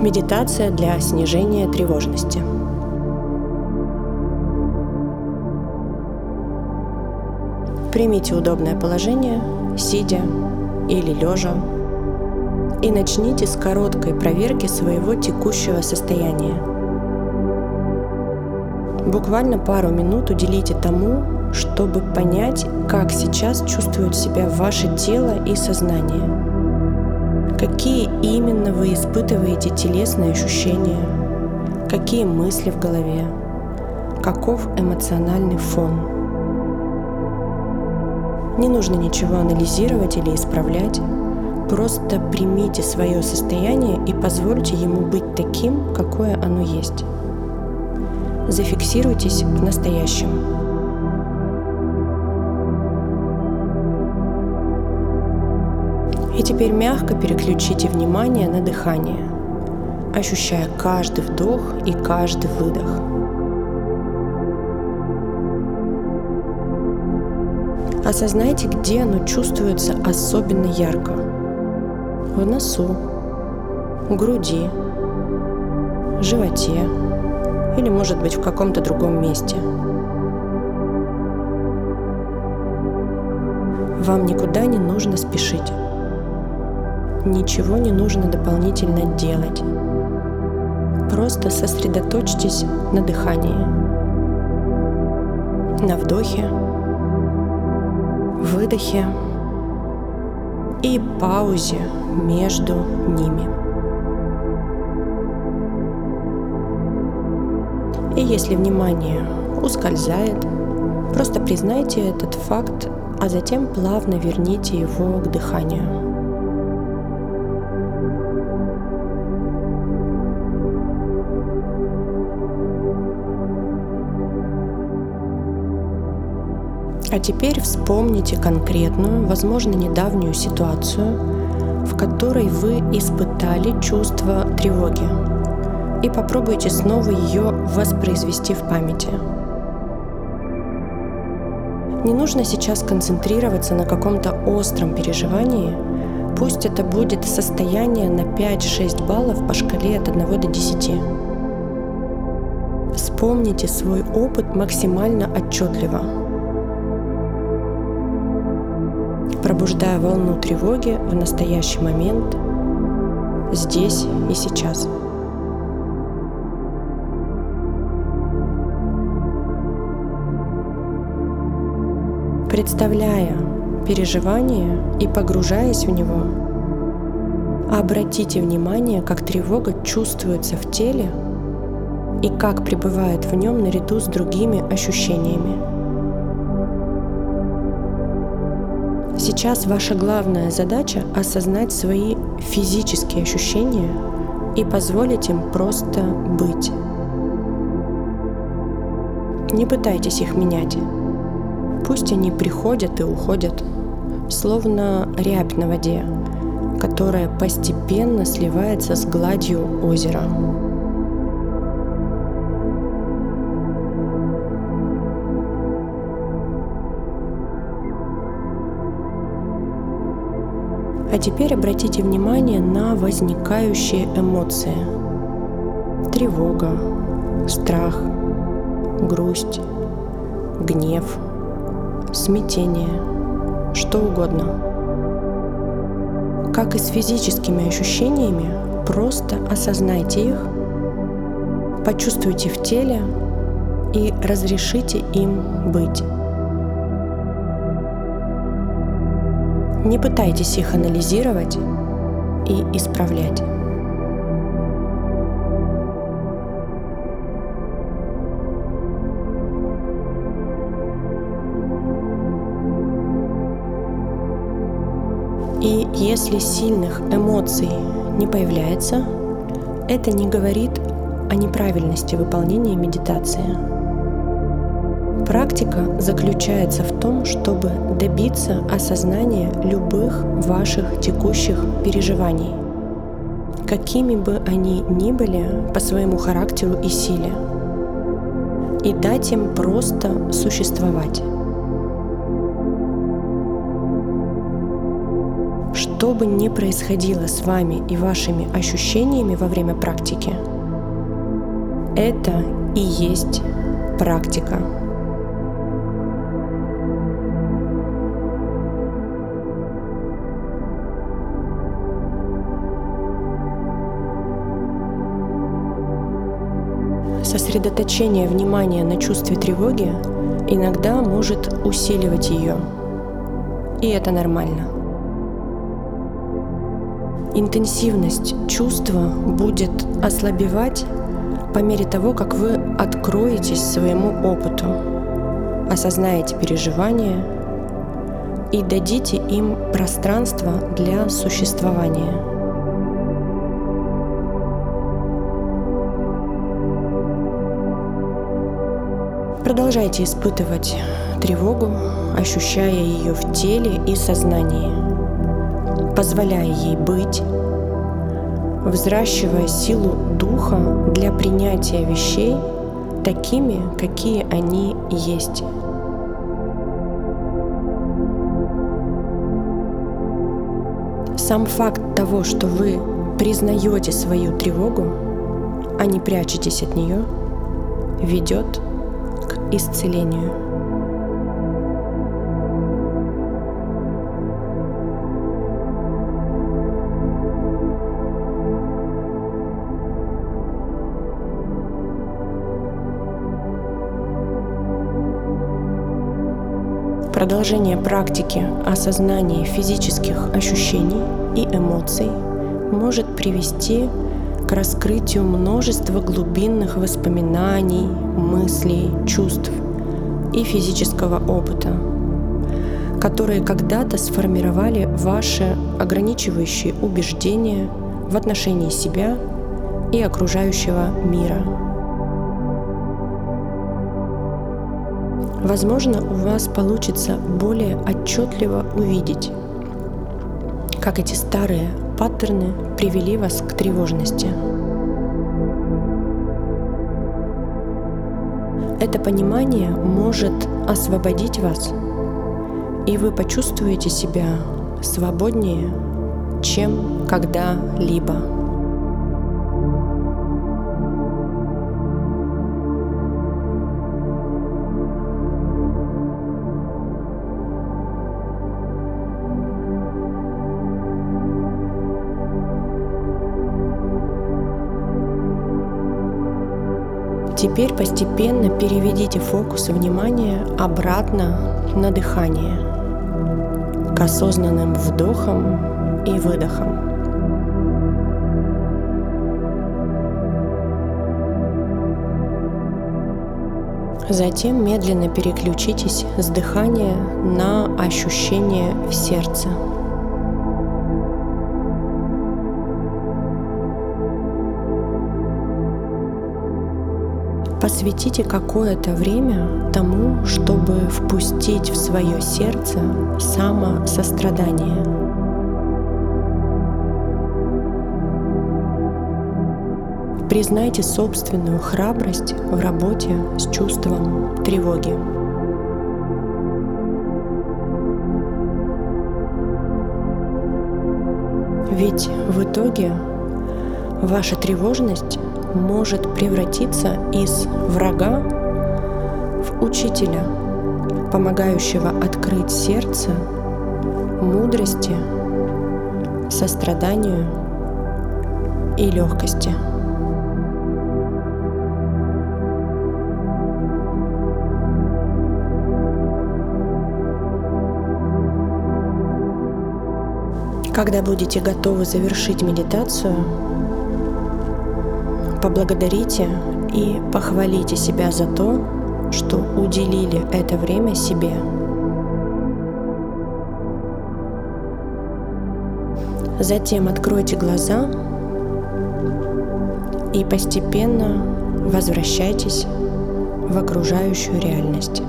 Медитация для снижения тревожности. Примите удобное положение, сидя или лежа, и начните с короткой проверки своего текущего состояния. Буквально пару минут уделите тому, чтобы понять, как сейчас чувствует себя ваше тело и сознание. Какие именно вы испытываете телесные ощущения, какие мысли в голове, каков эмоциональный фон. Не нужно ничего анализировать или исправлять, просто примите свое состояние и позвольте ему быть таким, какое оно есть. Зафиксируйтесь в настоящем. И теперь мягко переключите внимание на дыхание, ощущая каждый вдох и каждый выдох. Осознайте, где оно чувствуется особенно ярко. В носу, груди, животе или, может быть, в каком-то другом месте. Вам никуда не нужно спешить ничего не нужно дополнительно делать. Просто сосредоточьтесь на дыхании, на вдохе, выдохе и паузе между ними. И если внимание ускользает, просто признайте этот факт, а затем плавно верните его к дыханию. А теперь вспомните конкретную, возможно, недавнюю ситуацию, в которой вы испытали чувство тревоги. И попробуйте снова ее воспроизвести в памяти. Не нужно сейчас концентрироваться на каком-то остром переживании. Пусть это будет состояние на 5-6 баллов по шкале от 1 до 10. Вспомните свой опыт максимально отчетливо – пробуждая волну тревоги в настоящий момент, здесь и сейчас. Представляя переживание и погружаясь в него, обратите внимание, как тревога чувствуется в теле и как пребывает в нем наряду с другими ощущениями. Сейчас ваша главная задача — осознать свои физические ощущения и позволить им просто быть. Не пытайтесь их менять. Пусть они приходят и уходят, словно рябь на воде, которая постепенно сливается с гладью озера. А теперь обратите внимание на возникающие эмоции. Тревога, страх, грусть, гнев, смятение, что угодно. Как и с физическими ощущениями, просто осознайте их, почувствуйте в теле и разрешите им быть. Не пытайтесь их анализировать и исправлять. И если сильных эмоций не появляется, это не говорит о неправильности выполнения медитации. Практика заключается в том, чтобы добиться осознания любых ваших текущих переживаний, какими бы они ни были по своему характеру и силе, и дать им просто существовать. что бы ни происходило с вами и вашими ощущениями во время практики, это и есть практика. Сосредоточение внимания на чувстве тревоги иногда может усиливать ее. И это нормально. Интенсивность чувства будет ослабевать по мере того, как вы откроетесь своему опыту, осознаете переживания и дадите им пространство для существования. Продолжайте испытывать тревогу, ощущая ее в теле и сознании, позволяя ей быть, взращивая силу духа для принятия вещей такими, какие они есть. Сам факт того, что вы признаете свою тревогу, а не прячетесь от нее, ведет исцелению. Продолжение практики осознания физических ощущений и эмоций может привести к раскрытию множества глубинных воспоминаний, мыслей, чувств и физического опыта, которые когда-то сформировали ваши ограничивающие убеждения в отношении себя и окружающего мира. Возможно, у вас получится более отчетливо увидеть, как эти старые паттерны привели вас к тревожности. Это понимание может освободить вас, и вы почувствуете себя свободнее, чем когда-либо. Теперь постепенно переведите фокус внимания обратно на дыхание, к осознанным вдохам и выдохам. Затем медленно переключитесь с дыхания на ощущение в сердце. Посвятите какое-то время тому, чтобы впустить в свое сердце самосострадание. Признайте собственную храбрость в работе с чувством тревоги. Ведь в итоге ваша тревожность может превратиться из врага в учителя, помогающего открыть сердце мудрости, состраданию и легкости. Когда будете готовы завершить медитацию, поблагодарите и похвалите себя за то, что уделили это время себе. Затем откройте глаза и постепенно возвращайтесь в окружающую реальность.